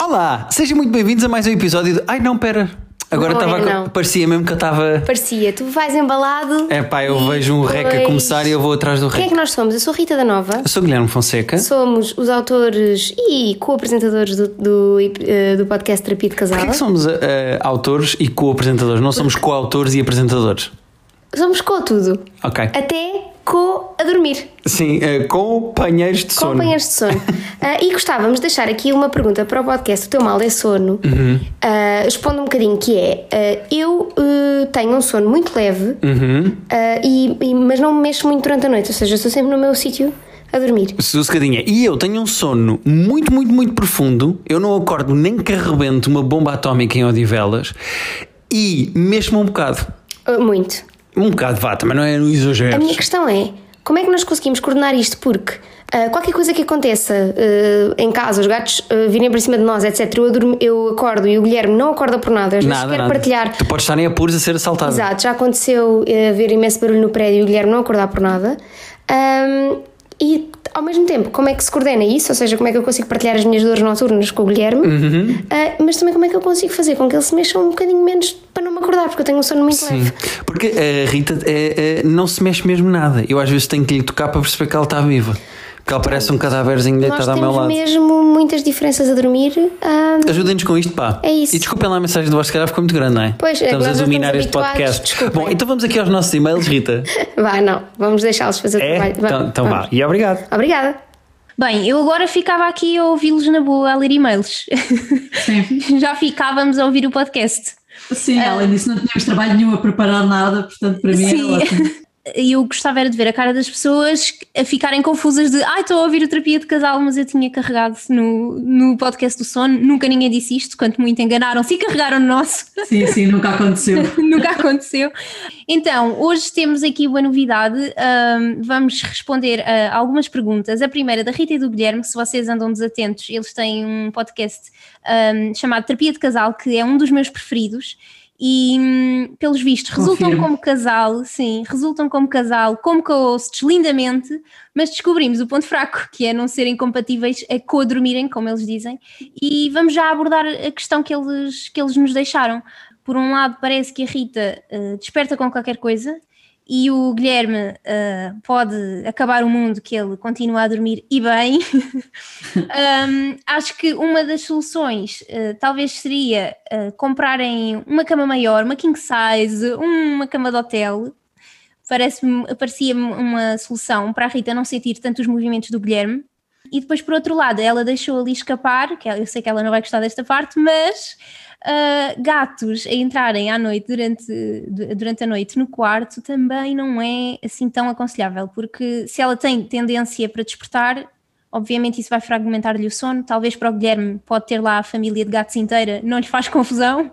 Olá, sejam muito bem-vindos a mais um episódio de. Ai não, pera. Agora Não é, estava. não. parecia mesmo que eu estava. Parecia, tu vais embalado. É pá, eu e vejo um rec a depois- começar e eu vou atrás do Quem é rec. que nós somos? Eu sou Rita da Nova. Eu sou Guilherme Fonseca. Somos os autores e co-apresentadores do, do, eh, do podcast Terapia de Casal. Porquê que somos eh, autores e co-apresentadores? Não somos co-autores e apresentadores. Somos co tudo. Ok. Até co a dormir. Sim, eh, companheiros de sono. Companheiros de sono. Ah, e gostávamos de deixar aqui uma pergunta para o podcast O Teu Mal é Sono. Uhum. Ah, responde um bocadinho que é: ah, Eu eh, tenho um sono muito leve, Uhum. e, e- mas não me mexo muito durante a noite, ou seja, estou sempre no meu sítio a dormir. Sossegadinha. E eu tenho um sono muito, muito, muito profundo. Eu não acordo nem que arrebente uma bomba atómica em Odivelas. E mesmo um bocado. Muito. Um bocado vá, também não é no A exagero. minha questão é: como é que nós conseguimos coordenar isto? Porque ah, qualquer coisa que aconteça ah, em casa, os gatos ah, virem para cima de nós, etc., eu, adorme- eu acordo e o Guilherme não acorda por nada, às vezes Nada, quero nada. partilhar. Tu podes estar em apuros a ser assaltado. Exato, já aconteceu haver imenso barulho no prédio e o Guilherme não acordar por nada. Ahm, e ao mesmo tempo, como é que se coordena isso? Ou seja, como é que eu consigo partilhar as minhas dores noturnas com o Guilherme? Uhum. Ah, mas também como é que eu consigo fazer com que ele se mexa um bocadinho menos para não me acordar, porque eu tenho um sono muito Sim, leve. porque a Rita é, é, não se mexe mesmo nada. Eu às vezes tenho que lhe tocar para perceber que ela está viva. Porque ela parece um cadáverzinho Nós deitado ao meu temos lado. mesmo muitas diferenças a dormir. ah, Ajudem-nos com isto, pá. É isso. E desculpem lá a mensagem do vosso cara, ficou muito grande, não é? Pois, estamos a dominar estamos este podcast. desculpem. Bom, então vamos aqui aos nossos e-mails, Rita. Vai, não, vamos deixá-los fazer o É? trabalho. Vai, Então, então vá. E obrigado. Obrigada. Bem, eu agora ficava aqui a ouvi-los na boa, a ler e-mails. Sim, Já ficávamos a ouvir o podcast. sim além disso, não tínhamos trabalho nenhum a preparar nada, portanto, para mim Sim. era ótimo. E eu gostava era de ver a cara das pessoas a ficarem confusas de ai, estou a ouvir o terapia de casal, mas eu tinha carregado no, no podcast do sono. Nunca ninguém disse isto, quanto muito enganaram-se e carregaram no nosso. Sim, sim, nunca aconteceu. Nunca aconteceu. Então, hoje temos aqui uma novidade. ahm, vamos responder a algumas perguntas. A primeira da Rita e do Guilherme, se vocês andam desatentos, eles têm um podcast ahm, chamado Terapia de Casal, que é um dos meus preferidos. E, hum, pelos vistos, resultam como casal, sim, resultam como casal, como co-hosts, lindamente, mas descobrimos o ponto fraco, que é não serem compatíveis a co-dormirem, como eles dizem, e vamos já abordar a questão que eles, que eles nos deixaram. Por um lado, parece que a Rita eh, desperta com qualquer coisa e o Guilherme eh, pode acabar o mundo que ele continua a dormir e bem. Um, acho que uma das soluções eh, talvez seria eh, comprarem uma cama maior, uma king size, uma cama de hotel. Parece-me, parecia-me uma solução para a Rita não sentir tanto os movimentos do Guilherme. E depois, por outro lado, ela deixou ali escapar, que eu sei que ela não vai gostar desta parte, mas ah, gatos a entrarem à noite durante, du- durante a noite no quarto também não é assim tão aconselhável, porque se ela tem tendência para despertar, obviamente isso vai fragmentar-lhe o sono. Talvez para o Guilherme pode ter lá a família de gatos inteira, não lhe faz confusão.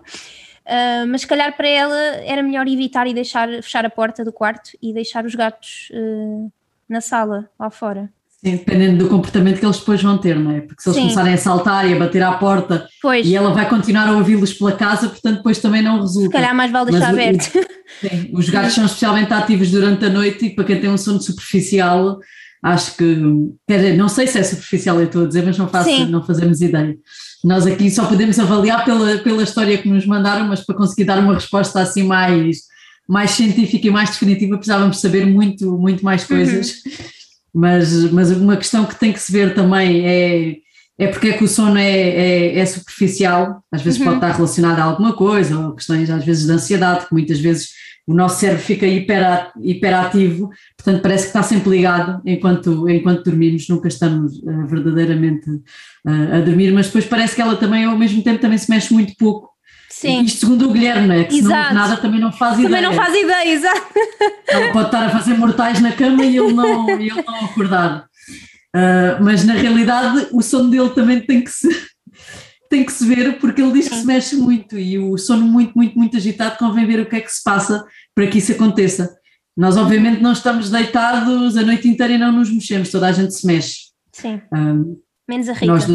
Ah, mas se calhar para ela era melhor evitar e deixar fechar a porta do quarto e deixar os gatos ah, na sala, lá fora. Sim, dependendo do comportamento que eles depois vão ter, não é? Porque se eles Sim. começarem a saltar e a bater à porta Pois, e ela vai continuar a ouvi-los pela casa, portanto, depois também não resulta. se calhar mais vale deixar aberto. Sim, os gatos são especialmente ativos durante a noite e para quem tem um sono superficial, acho que, quer dizer, não sei se é superficial, eu estou a dizer, mas não, faço, Sim. não fazemos ideia. Nós aqui só podemos avaliar pela, pela história que nos mandaram, mas para conseguir dar uma resposta assim mais, mais científica e mais definitiva precisávamos saber muito, muito mais coisas. Mas, mas uma questão que tem que se ver também é, é porque é que o sono é, é, é superficial, às vezes pode estar relacionado a alguma coisa, ou questões às vezes de ansiedade, que muitas vezes o nosso cérebro fica hipera- hiperativo, portanto parece que está sempre ligado enquanto, enquanto dormimos, nunca estamos eh, verdadeiramente eh, a dormir, mas depois parece que ela também ao mesmo tempo também se mexe muito pouco. Sim, Isto segundo o Guilherme, não é? Que se não Exato. nada também não faz também ideia. não faz ideia, exato. Ela pode estar a fazer mortais na cama e ele não, ele não acordar. Ah, mas na realidade o sono dele também tem que se, tem que se ver porque ele diz que se mexe muito e o sono muito, muito, muito agitado convém ver o que é que se passa para que isso aconteça. Nós obviamente não estamos deitados a noite inteira e não nos mexemos, toda a gente se mexe. Sim, Ah, menos a Rita. nós,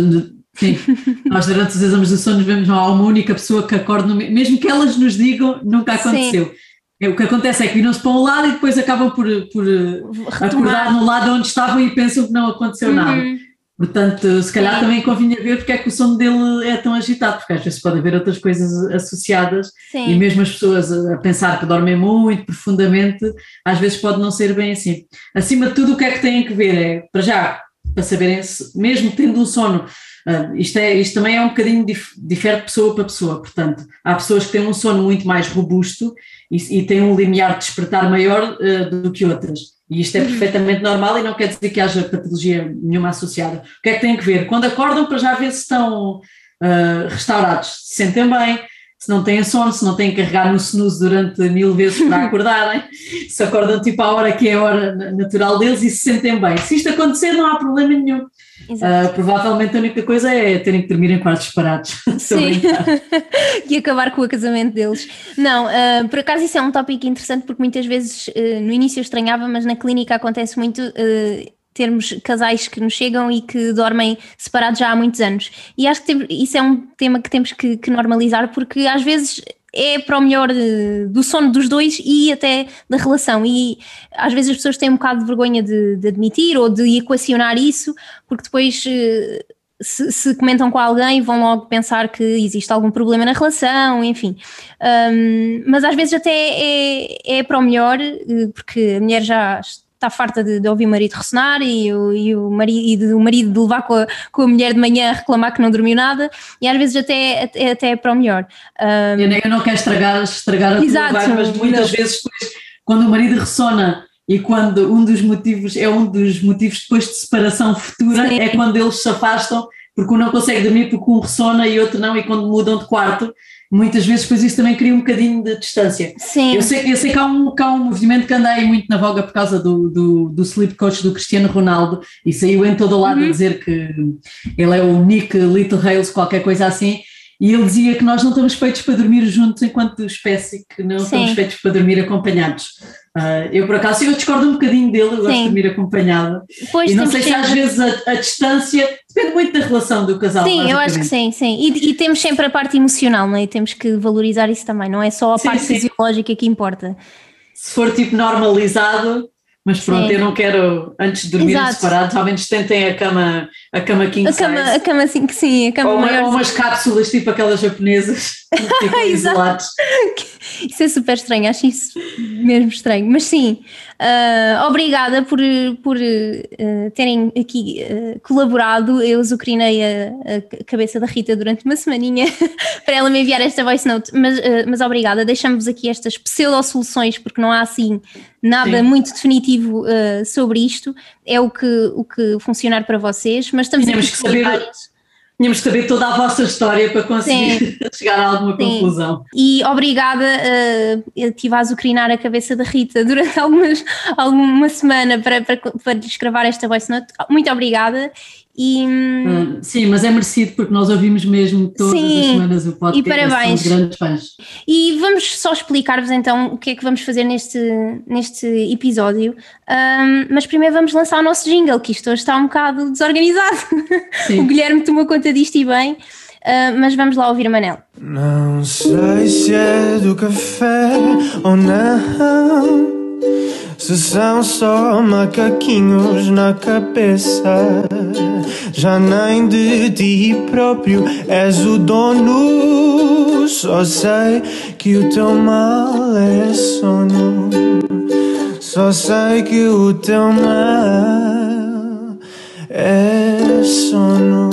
sim, nós durante os exames de sono vemos não há uma única pessoa que acorde, no me- mesmo que elas nos digam, nunca Sim. aconteceu. É, O que acontece é que viram-se para um lado e depois acabam por, por eh, acordar no lado onde estavam e pensam que não aconteceu nada. Uhum. Portanto, se calhar também convinha ver porque é que o sono dele é tão agitado, porque às vezes pode haver outras coisas associadas Sim. e mesmo as pessoas a pensar que dormem muito profundamente, às vezes pode não ser bem assim. Acima de tudo, o que é que têm que ver? É, para já, para saberem, se, mesmo tendo um sono, uh, isto, é, isto também é um bocadinho dif, difere de pessoa para pessoa, portanto, há pessoas que têm um sono muito mais robusto e, e têm um limiar de despertar maior uh, do que outras. E isto é uhum. perfeitamente normal e não quer dizer que haja patologia nenhuma associada. O que é que tem que ver? Quando acordam, para já ver se estão uh, restaurados, se sentem bem, se não têm sono, se não têm que carregar no snooze durante mil vezes para acordarem, se acordam tipo à hora que é a hora natural deles e se sentem bem. Se isto acontecer, não há problema nenhum. Uh, provavelmente a única coisa é terem que dormir em quartos separados. Sim. e acabar com o casamento deles. Não, uh, por acaso isso é um tópico interessante porque muitas vezes uh, no início eu estranhava, mas na clínica acontece muito termos casais que nos chegam e que dormem separados já há muitos anos. E acho que isso é um tema que temos que, que, normalizar, porque às vezes é para o melhor de, do sono dos dois e até da relação. E às vezes as pessoas têm um bocado de vergonha de, de admitir ou de equacionar isso, porque depois. Eh, se, se, comentam com alguém, vão logo pensar que existe algum problema na relação, enfim. Um, mas às vezes até é, é para o melhor, eh, porque a mulher já está farta de, de, ouvir o marido ressonar e o, e o marido, e o marido de levar com a, com a mulher de manhã a reclamar que não dormiu nada e às vezes até, até, até é para o melhor. Um, eu, eu, não quero estragar, estragar a exato, tua vibe, mas muitas não. vezes depois, quando o marido ressona e quando um dos motivos é um dos motivos depois de separação futura Sim. é quando eles se afastam porque um não consegue dormir porque um ressona e outro não e quando mudam de quarto muitas vezes depois isso também cria um bocadinho de distância. Sim. Eu sei, eu sei que, há um, que há um movimento que anda aí muito na voga por causa do, do, do sleep coach do Cristiano Ronaldo e saiu em todo o lado uhum. a dizer que ele é o Nick Little Hales, qualquer coisa assim, e ele dizia que nós não estamos feitos para dormir juntos enquanto espécie, que não Sim. estamos feitos para dormir acompanhados. Uh, eu, por acaso, eu discordo um bocadinho dele, eu gosto de dormir acompanhada. Pois, e não sei se às vezes a, a, distância depende muito da relação do casal. Sim, eu acho que sim, sim. E, e, temos sempre a parte emocional, não é? E temos que valorizar isso também, não é só a sim, parte sim. fisiológica que importa. Se for tipo normalizado, mas pronto, Sim. eu não quero, antes de dormir separados, ao menos tentem a cama, a cama king a cama, size. A cama assim que sim, a cama ou, maior. Ou umas cápsulas tipo aquelas japonesas, tipo isolados. Isso é super estranho, acho isso mesmo estranho. Mas sim, uh, obrigada por, por uh, terem aqui uh, colaborado. Eu zucrinei a, a, cabeça da Rita durante uma semaninha para ela me enviar esta voice note, mas, mas obrigada. Deixamos-vos aqui estas pseudo-soluções, porque não há assim nada sim. muito definitivo sobre isto. É o que, o que funcionar para vocês, mas estamos Tínhamos que saber Tínhamos que saber toda a vossa história para conseguir chegar a alguma Sim. conclusão. E obrigada, uh, eu estive a azucrinar a cabeça da Rita durante algumas, alguma semana para, para, para lhes gravar esta voice note. Muito obrigada e, uh, sim, mas é merecido porque nós ouvimos mesmo todas sim, as semanas o podcast. E parabéns. grandes fãs. E vamos só explicar-vos então o que é que vamos fazer neste, neste episódio. Um, mas primeiro vamos lançar o nosso jingle, que isto hoje está um bocado desorganizado. o Guilherme tomou conta disto e bem. Uh, mas vamos lá ouvir Manel. Não sei se é do café ou não. Se são só macaquinhos na cabeça, já nem de ti próprio és o dono. Só sei que o teu mal é sono. Só sei que o teu mal é sono.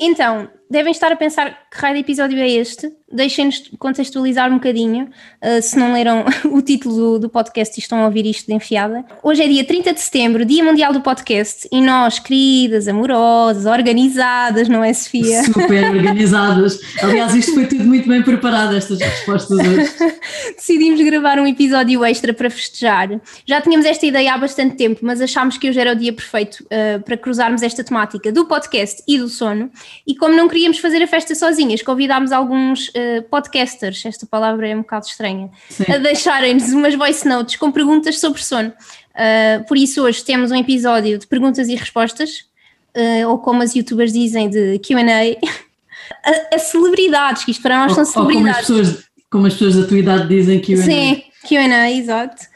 Então, devem estar a pensar que raio de episódio é este. Deixem-nos contextualizar um bocadinho, uh, se não leram o título do, do, podcast e estão a ouvir isto de enfiada. Hoje é dia 30 de setembro, Dia Mundial do Podcast, e nós, queridas, amorosas, organizadas, não é, Sofia? Super organizadas. Aliás, isto foi tudo muito bem preparado, estas respostas hoje. Decidimos gravar um episódio extra para festejar. Já tínhamos esta ideia há bastante tempo, mas achámos que hoje era o dia perfeito uh, para cruzarmos esta temática do podcast e do sono. E como não queríamos fazer a festa sozinhas, convidámos alguns uh, podcasters, esta palavra é um bocado estranha, Sim. a deixarem-nos umas voice notes com perguntas sobre sono. Uh, por isso hoje temos um episódio de perguntas e respostas, uh, ou como as youtubers dizem, de QA. a, a, celebridades, que isto para nós ou, são celebridades. Como as, pessoas, como as pessoas da tua idade dizem QA. Sim, QA, exato.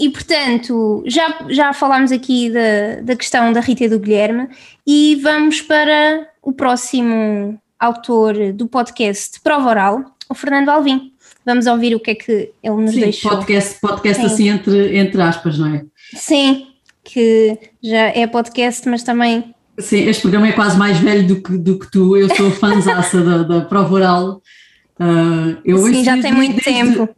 E portanto, já, já falámos aqui da, da questão da Rita e do Guilherme e vamos para o próximo autor do podcast Prova Oral, o Fernando Alvim. Vamos ouvir o que é que ele nos Sim, deixou. podcast, podcast assim entre, entre aspas, não é? Sim, que já é podcast, mas também. Sim, este programa é quase mais velho do que, do que tu. Eu sou fãzaça da, da prova oral. Uh, eu Sim, já tem muito desde, tempo.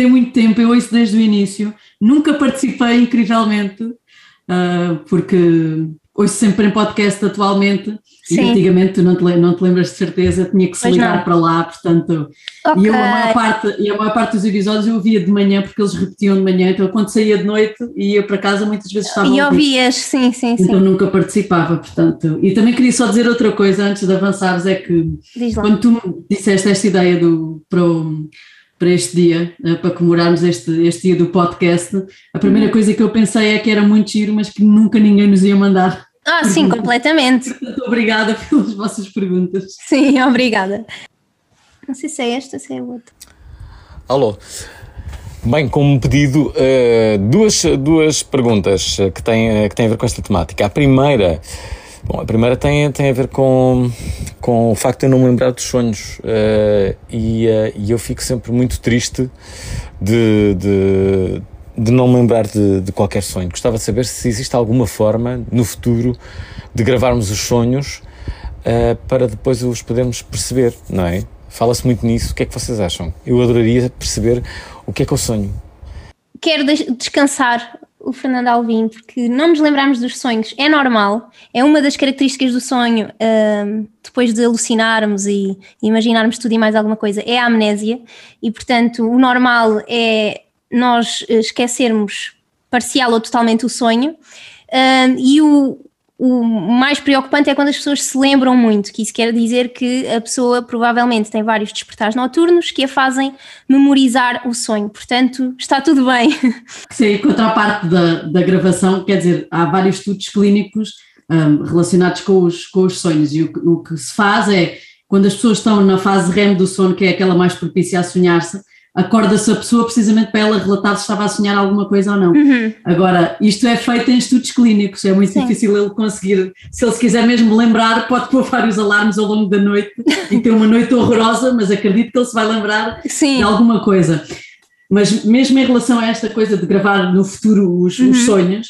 Tem muito tempo, eu ouço desde o início. Nunca participei, incrivelmente, uh, porque ouço sempre em podcast atualmente Sim. E antigamente tu não te, não te lembras de certeza, tinha que se pois ligar não. para lá, portanto. Okay. E, eu, a maior parte, e a maior parte dos episódios eu ouvia de manhã, porque eles repetiam de manhã, então quando saía de noite e ia para casa muitas vezes estava. E ouvias, sim, sim, sim. Então nunca participava, portanto. E também queria só dizer outra coisa antes de avançares: é que quando tu me disseste esta ideia do. Para o, para este dia, eh, para comemorarmos este, este dia do podcast, a primeira uhum. coisa que eu pensei é que era muito giro, mas que nunca ninguém nos ia mandar ah, sim, completamente. Muito obrigada pelas vossas perguntas. Sim, obrigada. Não sei se é esta, se é outra. Alô. Bem, como pedido, uh, duas, duas perguntas que têm, que têm a ver com esta temática. A primeira, bom, a primeira tem, tem a ver com, com o facto de eu não me lembrar dos sonhos uh, e, uh, e eu fico sempre muito triste de, de, de não me lembrar de, de, qualquer sonho. Gostava de saber se existe alguma forma no futuro de gravarmos os sonhos uh, para depois os podermos perceber, não é? Fala-se muito nisso. O que é que vocês acham? Eu adoraria perceber o que é que eu sonho. Quero descansar o Fernando Alvim, porque não nos lembrarmos dos sonhos é normal, é uma das características do sonho, uh, depois de alucinarmos e imaginarmos tudo e mais alguma coisa, é a amnésia, e portanto o normal é nós eh, esquecermos parcial ou totalmente o sonho. Uh, e o, o mais preocupante é quando as pessoas se lembram muito, que isso quer dizer que a pessoa provavelmente tem vários despertares noturnos que a fazem memorizar o sonho. Portanto, está tudo bem. Sim, quanto à parte da, da gravação, quer dizer, há vários estudos clínicos um, relacionados com os, com os sonhos e o, o que se faz é, quando as pessoas estão na fase REM do sono, que é aquela mais propícia a sonhar-se, acorda-se a pessoa precisamente para ela relatar se estava a sonhar alguma coisa ou não. Uhum. Agora, isto é feito em estudos clínicos, é muito Sim. difícil ele conseguir, se ele se quiser mesmo lembrar, pode pôr vários alarmes ao longo da noite e ter uma noite horrorosa, mas acredito que ele se vai lembrar Sim. de alguma coisa. Mas mesmo em relação a esta coisa de gravar no futuro os, uhum. os sonhos,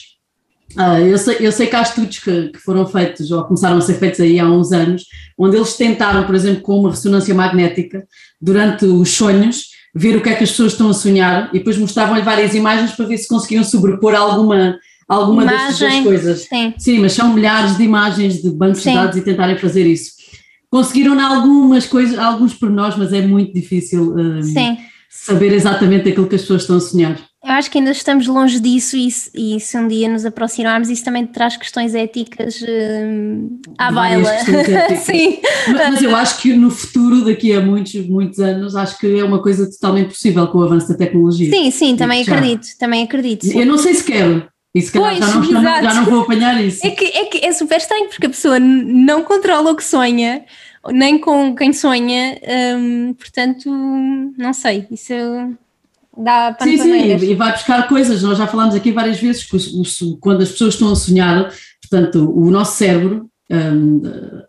uh, eu, sei, eu sei que há estudos que, que foram feitos, ou começaram a ser feitos aí há uns anos, onde eles tentaram, por exemplo, com uma ressonância magnética, durante os sonhos, ver o que é que as pessoas estão a sonhar e depois mostravam-lhe várias imagens para ver se conseguiam sobrepor alguma, alguma Imagem, dessas coisas. Sim. sim, mas são milhares de imagens de bancos sim. de dados e tentarem fazer isso. Conseguiram algumas coisas, alguns por nós, mas é muito difícil um, saber exatamente aquilo que as pessoas estão a sonhar. Eu acho que ainda estamos longe disso e, e se um dia nos aproximarmos, isso também traz questões éticas uh, à baila. Sim. Mas, mas, eu acho que no futuro, daqui a muitos, muitos anos, acho que é uma coisa totalmente possível com o avanço da tecnologia. Sim, sim, também acredito, também acredito. Eu não sei se quero. E se calhar pois, já, não, já não vou apanhar isso. É que, é que é super estranho, porque a pessoa não controla o que sonha, nem com quem sonha, hum, portanto, não sei, isso dá Sim, sim, e vai buscar coisas. Nós já falámos aqui várias vezes que quando as pessoas estão a sonhar, portanto, o nosso cérebro, um,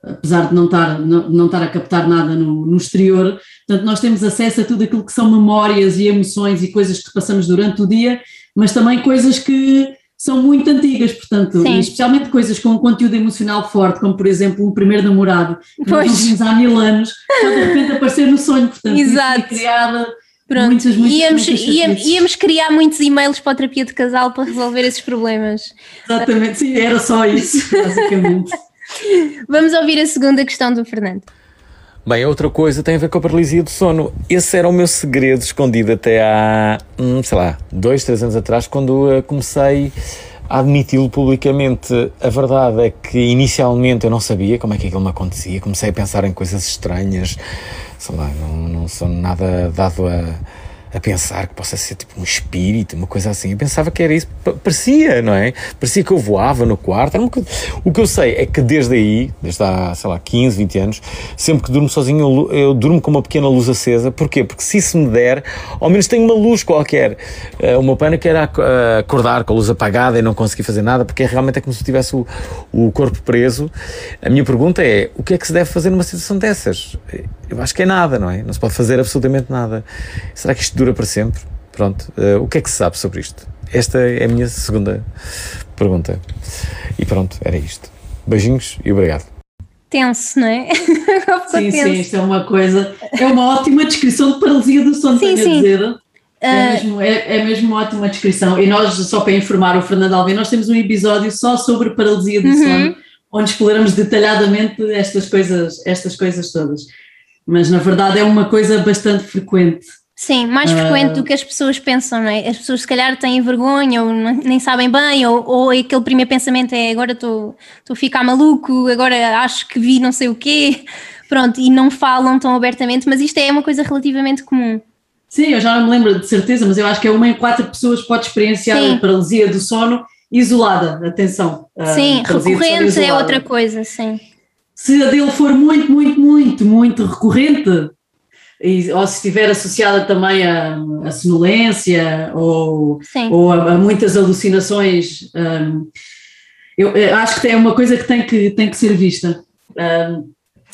apesar de não estar, não, não estar a captar nada no, no, exterior, portanto, nós temos acesso a tudo aquilo que são memórias e emoções e coisas que passamos durante o dia, mas também coisas que são muito antigas, portanto, especialmente coisas com um conteúdo emocional forte, como por exemplo um primeiro namorado, que pois. nós vimos há mil anos, pode de repente aparecer no sonho, portanto, Exato. isso criada Pronto, muitas, muitas, íamos, muitas íamos, íamos, criar muitos e-mails para a terapia de casal para resolver esses problemas. Exatamente, sim, era só isso, basicamente. Vamos ouvir a segunda questão do Fernando. Bem, outra coisa tem a ver com a paralisia do sono. Esse era o meu segredo escondido até há, hum, sei lá, dois, três anos atrás, quando uh, comecei admiti-lo publicamente. A verdade é que inicialmente eu não sabia como é que aquilo me acontecia, comecei a pensar em coisas estranhas, sei lá, não, não sou nada dado a, a pensar que possa ser tipo um espírito, uma coisa assim. Eu pensava que era isso, parecia, não é? Parecia que eu voava no quarto. O que eu sei é que desde aí, desde há, sei lá, 15, 20 anos, sempre que durmo sozinho, eu, eu durmo com uma pequena luz acesa. Porquê? Porque se isso me der, ao menos tenho uma luz qualquer. Uh, o meu pânico era acordar com a luz apagada e não conseguir fazer nada, porque realmente é como se tivesse o, o corpo preso. A minha pergunta é: o que é que se deve fazer numa situação dessas? Eu acho que é nada, não é? Não se pode fazer absolutamente nada. Será que isto dura para sempre? Pronto. Uh, o que é que se sabe sobre isto? Esta é a minha segunda pergunta. E pronto, era isto. Beijinhos e obrigado. Tenso, não é? sim, tenso. sim, isto é uma coisa. É uma ótima descrição de paralisia do sono, sim, sim. a dizer. É, uh... mesmo, é, é mesmo uma ótima descrição. E nós, só para informar o Fernando Alvim, nós temos um episódio só sobre paralisia do uhum. sono, onde exploramos detalhadamente estas coisas, estas coisas todas. Mas na verdade é uma coisa bastante frequente. Sim, mais frequente uh, do que as pessoas pensam, não é? As pessoas se calhar têm vergonha ou nem sabem bem, ou, ou aquele primeiro pensamento é agora estou a ficar maluco, agora acho que vi não sei o quê, pronto, e não falam tão abertamente, mas isto é uma coisa relativamente comum. Sim, eu já não me lembro de certeza, mas eu acho que é uma em quatro pessoas pode experienciar sim. a paralisia do sono isolada, atenção. Sim, recorrente é outra coisa, sim. Se a dele for muito, muito, muito, muito recorrente, e, ou se estiver associada também a, a sonolência ou, ou a, a, muitas alucinações, um, eu, eu, acho que é uma coisa que tem que, tem que ser vista. Um,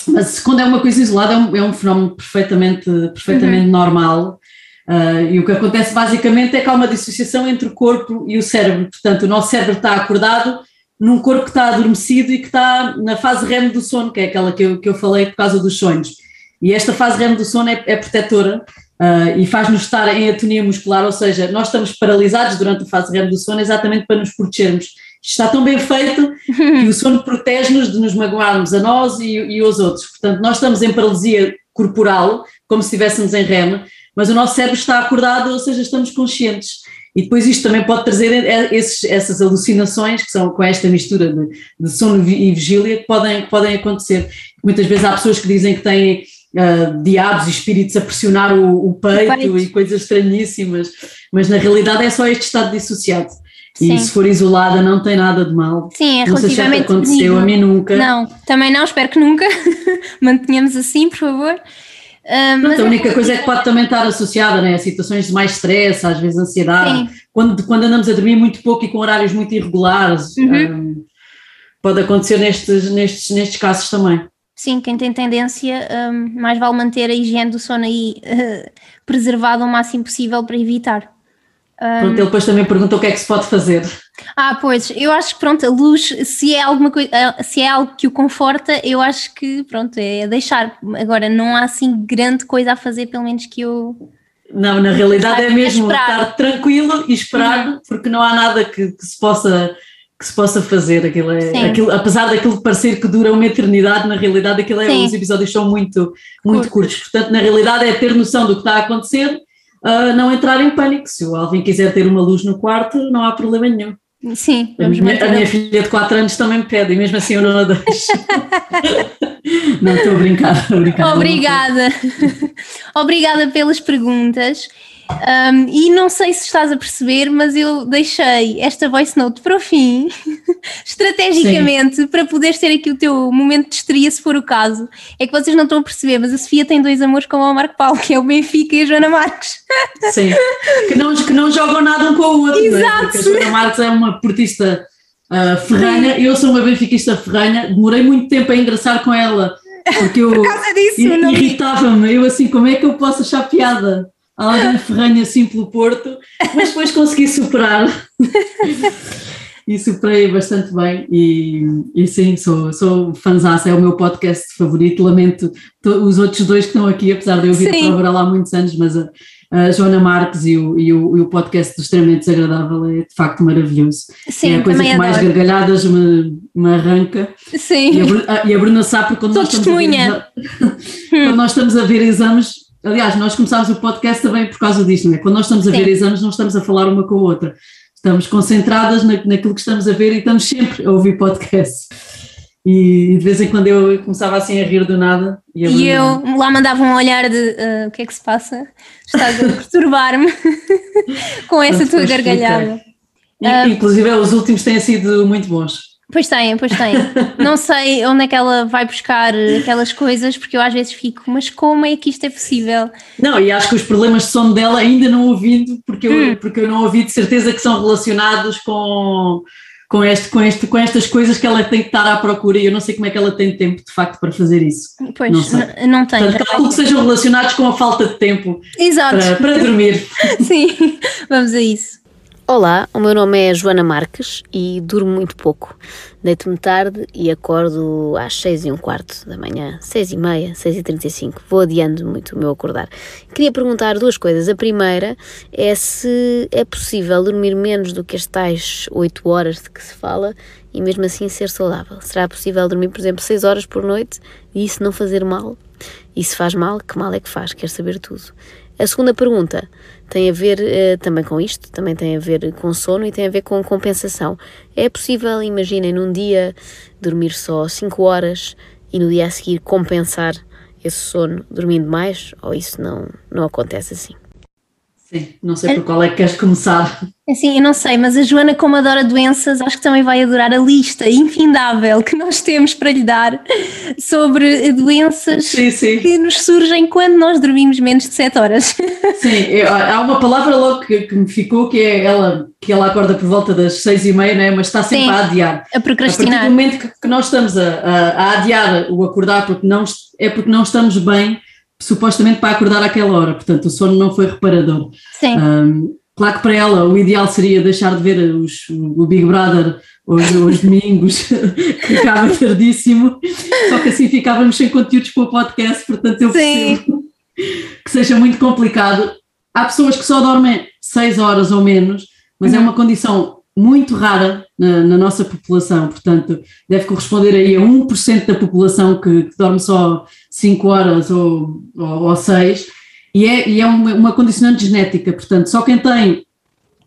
mas quando é uma coisa isolada é um, é um fenómeno perfeitamente, perfeitamente uhum. normal. Uh, e o que acontece basicamente é que há uma dissociação entre o corpo e o cérebro. Portanto, o nosso cérebro está acordado num corpo que está adormecido e que está na fase REM do sono, que é aquela que eu, que eu falei por causa dos sonhos. E esta fase REM do sono é, é protetora uh, e faz-nos estar em atonia muscular, ou seja, nós estamos paralisados durante a fase REM do sono exatamente para nos protegermos. Isto está tão bem feito que o sono protege-nos de nos magoarmos a nós e, e aos outros. Portanto, nós estamos em paralisia corporal, como se estivéssemos em REM, mas o nosso cérebro está acordado, ou seja, estamos conscientes. E depois isto também pode trazer esses, essas alucinações, que são com esta mistura de, de sono e vigília, que podem, podem acontecer. Muitas vezes há pessoas que dizem que têm uh, diabos e espíritos a pressionar o, o, peito, o, peito, e coisas estranhíssimas, mas na realidade é só este estado dissociado. Sim. E se for isolada não tem nada de mal. Sim, é não relativamente sei se aconteceu, a mim nunca. Não, também não, espero que nunca. Mantenhamos assim, por favor. Uh, Pronto, a única coisa é que pode também estar associada né, a situações de mais stress, às vezes ansiedade, quando, quando andamos a dormir muito pouco e com horários muito irregulares, uhum. um, pode acontecer nestes, nestes, nestes casos também. Sim, quem tem tendência, um, mais vale manter a higiene do sono aí uh, preservada o máximo possível para evitar. Um, pronto, ele depois também pergunta o que é que se pode fazer. Ah, pois, eu acho que pronto, a luz, se é alguma coisa, eh, se é algo que o conforta, eu acho que pronto, é deixar. Agora, não há assim grande coisa a fazer, pelo menos que eu. Não, na realidade é mesmo estar tranquilo e esperar, uhum. porque não há nada que, que se possa que se possa fazer. Aquilo é, aquilo, apesar daquilo parecer que dura uma eternidade, na realidade aquilo é, os episódios são muito, muito curtos. curtos. Portanto, na realidade é ter noção do que está a acontecer, uh, não entrar em pânico. Se o Alvin quiser ter uma luz no quarto, não há problema nenhum. Sim, a minha, a minha filha de 4 anos também me pede, e mesmo assim eu não a deixo. não, estou a brincar, a brincar. Obrigada. Obrigada pelas perguntas. Um, e não sei se estás a perceber, mas eu deixei esta voice note para o fim, estrategicamente, Sim. para poderes ter aqui o teu momento de estria, se for o caso. É que vocês não estão a perceber, mas a Sofia tem dois amores como o Marco Paulo, que é o Benfica e a Joana Marques. Sim, que não, que não jogam nada um com o outro, Exato. Né? porque a Joana Marques é uma portista uh, ferranha, eu sou uma benfiquista ferranha, demorei muito tempo a engraçar com ela, porque eu irritava-me, eu assim, como é que eu posso achar piada? Alguém ferranha assim pelo Porto, mas depois consegui superar. e superei bastante bem e, e sim, sou, sou fanzaça, é o meu podcast favorito, lamento os outros dois que estão aqui, apesar de eu vir para lá há muitos anos, mas a, a Joana Marques e o, e, o, e o podcast do Extremamente Desagradável é de facto maravilhoso. Sim, é a coisa que adoro. mais gargalhadas me, me arranca. Sim. E a, e a Bruna sabe quando nós, estamos a ver, quando nós estamos a ver exames Aliás, nós começámos o podcast também por causa disto, não é? Quando nós estamos a Sim. ver exames, não estamos a falar uma com a outra. Estamos concentradas na, naquilo que estamos a ver e estamos sempre a ouvir podcast. e de vez em quando eu começava assim a rir do nada. E, e eu lá mandava um olhar de uh, o que é que se passa? Estás a perturbar-me com essa tua gargalhada. Uh, Inclusive, os últimos têm sido muito bons. Pois tem, pois tem. Não sei onde é que ela vai buscar aquelas coisas, porque eu às vezes fico, mas como é que isto é possível? Não, e acho que os problemas de sono dela ainda não ouvindo, porque eu, hum. porque eu não ouvi de certeza que são relacionados com, com, este, com, este, com estas coisas que ela tem que estar à procura e eu não sei como é que ela tem tempo de facto para fazer isso. Pois, não, sei. não tem. Portanto, calculo que sejam relacionados com a falta de tempo Exato. Para, para dormir. Sim, vamos a isso. Olá, o meu nome é Joana Marques e durmo muito pouco. Deito-me tarde e acordo às seis e um quarto da manhã, seis e meia, seis e trinta e cinco. Vou adiando muito o meu acordar. Queria perguntar duas coisas. A primeira é se é possível dormir menos do que as tais oito horas de que se fala e mesmo assim ser saudável. Será possível dormir, por exemplo, seis horas por noite e isso não fazer mal? E se faz mal, que mal é que faz? Quero saber tudo. A segunda pergunta tem a ver uh, também com isto, também tem a ver com sono e tem a ver com compensação. É possível, imaginem, num dia dormir só 5 horas e no dia a seguir compensar esse sono dormindo mais? Ou isso não, não acontece assim? Sim, não sei por qual é que queres começar. Assim, eu não sei, mas a Joana, como adora doenças, acho que também vai adorar a lista infindável que nós temos para lhe dar sobre doenças sim, sim. que nos surgem quando nós dormimos menos de 7 horas. Sim, eu, há uma palavra logo que, que, me ficou que é ela, que ela acorda por volta das 6 e meia, né? mas está sempre sim, a adiar. A procrastinar. A partir do momento que, que nós estamos a, a, a adiar o acordar porque não, é porque não estamos bem supostamente para acordar àquela hora, portanto o sono não foi reparador. Sim. Um, claro que para ela o ideal seria deixar de ver os, o Big Brother aos, aos domingos, que acaba tardíssimo, só que assim ficávamos sem conteúdos para o podcast, portanto eu percebo Sim. que seja muito complicado. Há pessoas que só dormem 6 horas ou menos, mas é uhum. é uma condição muito rara na, na, nossa população, portanto, deve corresponder aí a 1% da população que, que, dorme só 5 horas ou, ou, ou 6, e é, e é uma, uma condicionante genética, portanto, só quem tem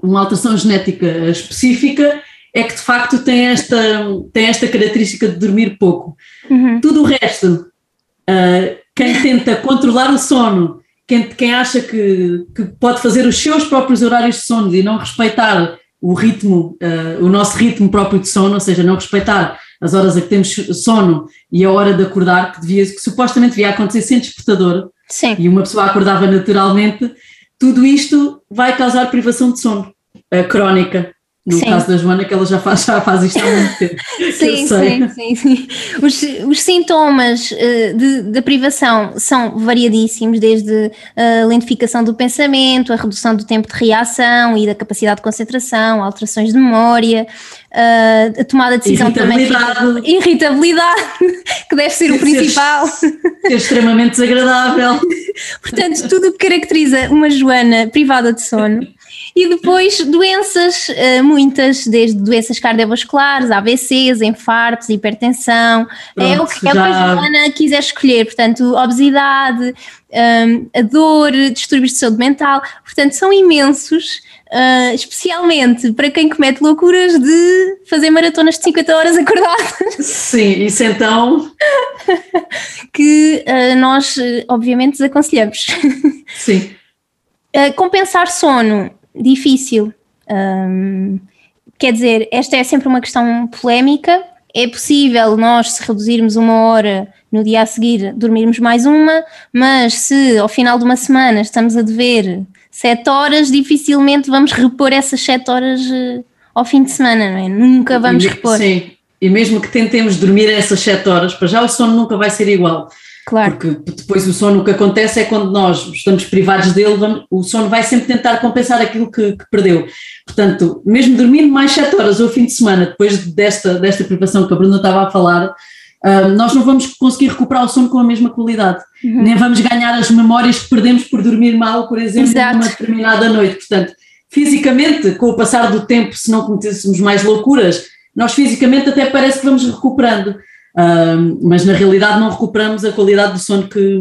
uma alteração genética específica é que de facto tem esta, tem esta característica de dormir pouco. Uhum. Tudo o resto, uh, quem tenta controlar o sono, quem, quem acha que, que pode fazer os seus próprios horários de sono e não respeitar o ritmo, uh, o nosso ritmo próprio de sono, ou seja, não respeitar as horas a que temos sono e a hora de acordar, que, devia, que supostamente devia acontecer sem despertador, Sim. e uma pessoa acordava naturalmente, tudo isto vai causar privação de sono crónica. No sim. caso da Joana, que ela já faz, já faz isto há muito tempo. sim, sim, sim, sim. Os, os sintomas uh, de, da privação são variadíssimos, desde a lentificação do pensamento, a redução do tempo de reação e da capacidade de concentração, alterações de memória, uh, a tomada de decisão irritabilidade. também. Irritabilidade, que deve ser o principal. Ser, ser extremamente desagradável. Portanto, tudo o que caracteriza uma Joana privada de sono e depois doenças, eh, muitas, desde doenças cardiovasculares, AVCs, infartos, hipertensão, Pronto, é, o que, é o que a Joana quiser escolher, portanto, obesidade, um, a dor, distúrbios de saúde mental, portanto, são imensos. Uh, especialmente para quem comete loucuras de fazer maratonas de 50 horas acordadas. Sim, isso então. que uh, nós, obviamente, desaconselhamos. Sim. Uh, compensar sono difícil. Um, quer dizer, esta é sempre uma questão polémica. É possível nós, se reduzirmos uma hora no dia a seguir, dormirmos mais uma, mas se ao final de uma semana estamos a dever sete horas, dificilmente vamos repor essas sete horas uh, ao fim de semana, não é? Nunca vamos repor. Sim, e mesmo que tentemos dormir essas sete horas, para já o sono nunca vai ser igual. Claro. Porque depois o sono, o que acontece é quando nós estamos privados dele, o sono vai sempre tentar compensar aquilo que, que, perdeu. Portanto, mesmo dormindo mais 7 horas ao fim de semana, depois desta, desta privação que a Bruna estava a falar, uh, nós não vamos conseguir recuperar o sono com a mesma qualidade. Uhum. Nem vamos ganhar as memórias que perdemos por dormir mal, por exemplo, Exato. numa determinada noite. Portanto, fisicamente, com o passar do tempo, se não cometêssemos mais loucuras, nós fisicamente até parece que vamos recuperando mas na realidade não recuperamos a qualidade do sono que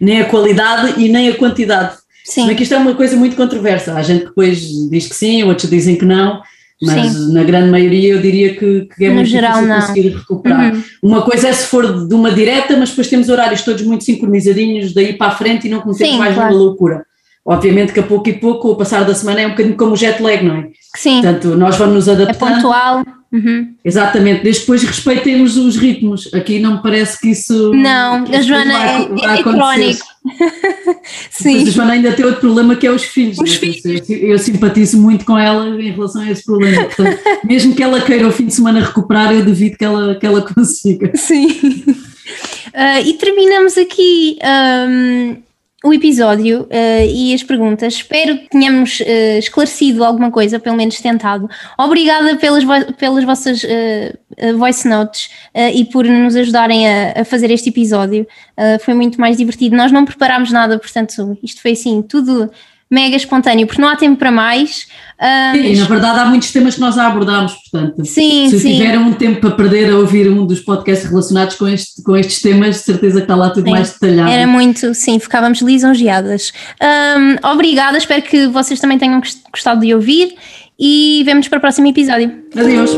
nem a qualidade e nem a quantidade. Sim. Mas que isto é uma coisa muito controversa. Há gente que depois diz que sim, outros dizem que não. mas Sim. na grande maioria eu diria que, que é no muito geral, difícil não. conseguir recuperar. Uhum. Uma coisa é se for de uma direta, mas depois temos horários todos muito sincronizadinhos daí para a frente e não cometemos mais claro. uma loucura. Obviamente que a pouco e pouco, o passar da semana é um bocadinho como o jet lag, não é? Sim. Portanto, nós vamos nos adaptar. É pontual. Uhum. Exatamente, desde depois respeitemos os ritmos. Aqui não me parece que isso. Não, a Joana vai, é, vai é crónico. Sim. Depois a Joana ainda tem outro problema que é os filhos. Os né? filhos. Eu, eu, simpatizo muito com ela em relação a esse problema. Portanto, mesmo que ela queira o fim de semana recuperar, eu duvido que ela, que ela consiga. Sim. Uh, e terminamos aqui. Um o episódio uh, e as perguntas. Espero que tenhamos uh, esclarecido alguma coisa, pelo menos tentado. Obrigada pelas, vo pelas vossas uh, voice notes e por nos ajudarem a, a fazer este episódio. foi muito mais divertido. Nós não preparámos nada, portanto, isto foi assim, tudo mega espontâneo, porque não há tempo para mais. Um, e na verdade há muitos temas que nós já abordámos, portanto, sim, se sim. tiveram um tempo para perder a ouvir um dos podcasts relacionados com, este, com estes temas, de certeza que está lá tudo sim, mais detalhado. Era muito, sim, ficávamos lisonjeadas. Um, obrigada, espero que vocês também tenham gostado de ouvir e vemos para o próximo episódio. Adeus.